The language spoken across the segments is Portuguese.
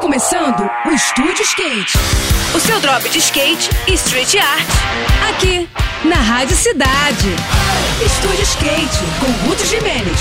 começando o Estúdio Skate. O seu drop de skate e street art. Aqui, na Rádio Cidade. Estúdio Skate, com Ruth Jimenez.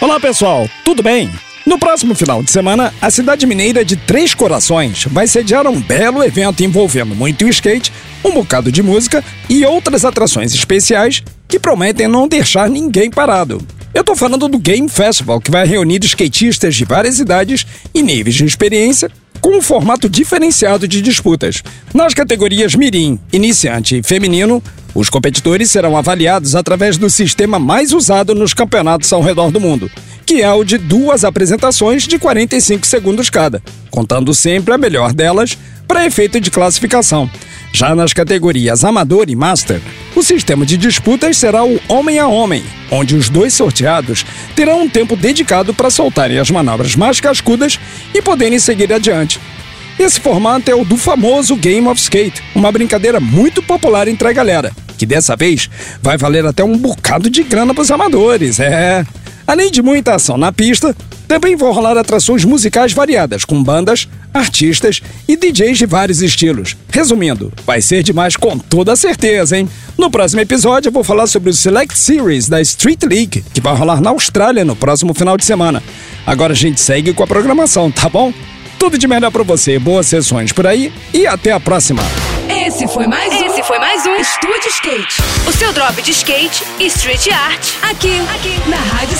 Olá pessoal, tudo bem? No próximo final de semana, a cidade mineira de Três Corações vai sediar um belo evento envolvendo muito skate, um bocado de música e outras atrações especiais que prometem não deixar ninguém parado. Eu tô falando do Game Festival, que vai reunir skatistas de várias idades e níveis de experiência com um formato diferenciado de disputas. Nas categorias Mirim, Iniciante e Feminino, os competidores serão avaliados através do sistema mais usado nos campeonatos ao redor do mundo, que é o de duas apresentações de 45 segundos cada, contando sempre a melhor delas para efeito de classificação. Já nas categorias Amador e Master, o sistema de disputas será o homem a homem, onde os dois sorteados terão um tempo dedicado para soltarem as manobras mais cascudas e poderem seguir adiante. Esse formato é o do famoso Game of Skate, uma brincadeira muito popular entre a galera, que dessa vez vai valer até um bocado de grana para os amadores, é. Além de muita ação na pista, também vão rolar atrações musicais variadas, com bandas, artistas e DJs de vários estilos. Resumindo, vai ser demais com toda certeza, hein? No próximo episódio eu vou falar sobre o Select Series da Street League, que vai rolar na Austrália no próximo final de semana. Agora a gente segue com a programação, tá bom? Tudo de melhor para você, boas sessões por aí e até a próxima. Esse foi mais um. Esse foi mais um Estúdio Skate. O seu drop de skate e street art. Aqui, aqui, na Rádio.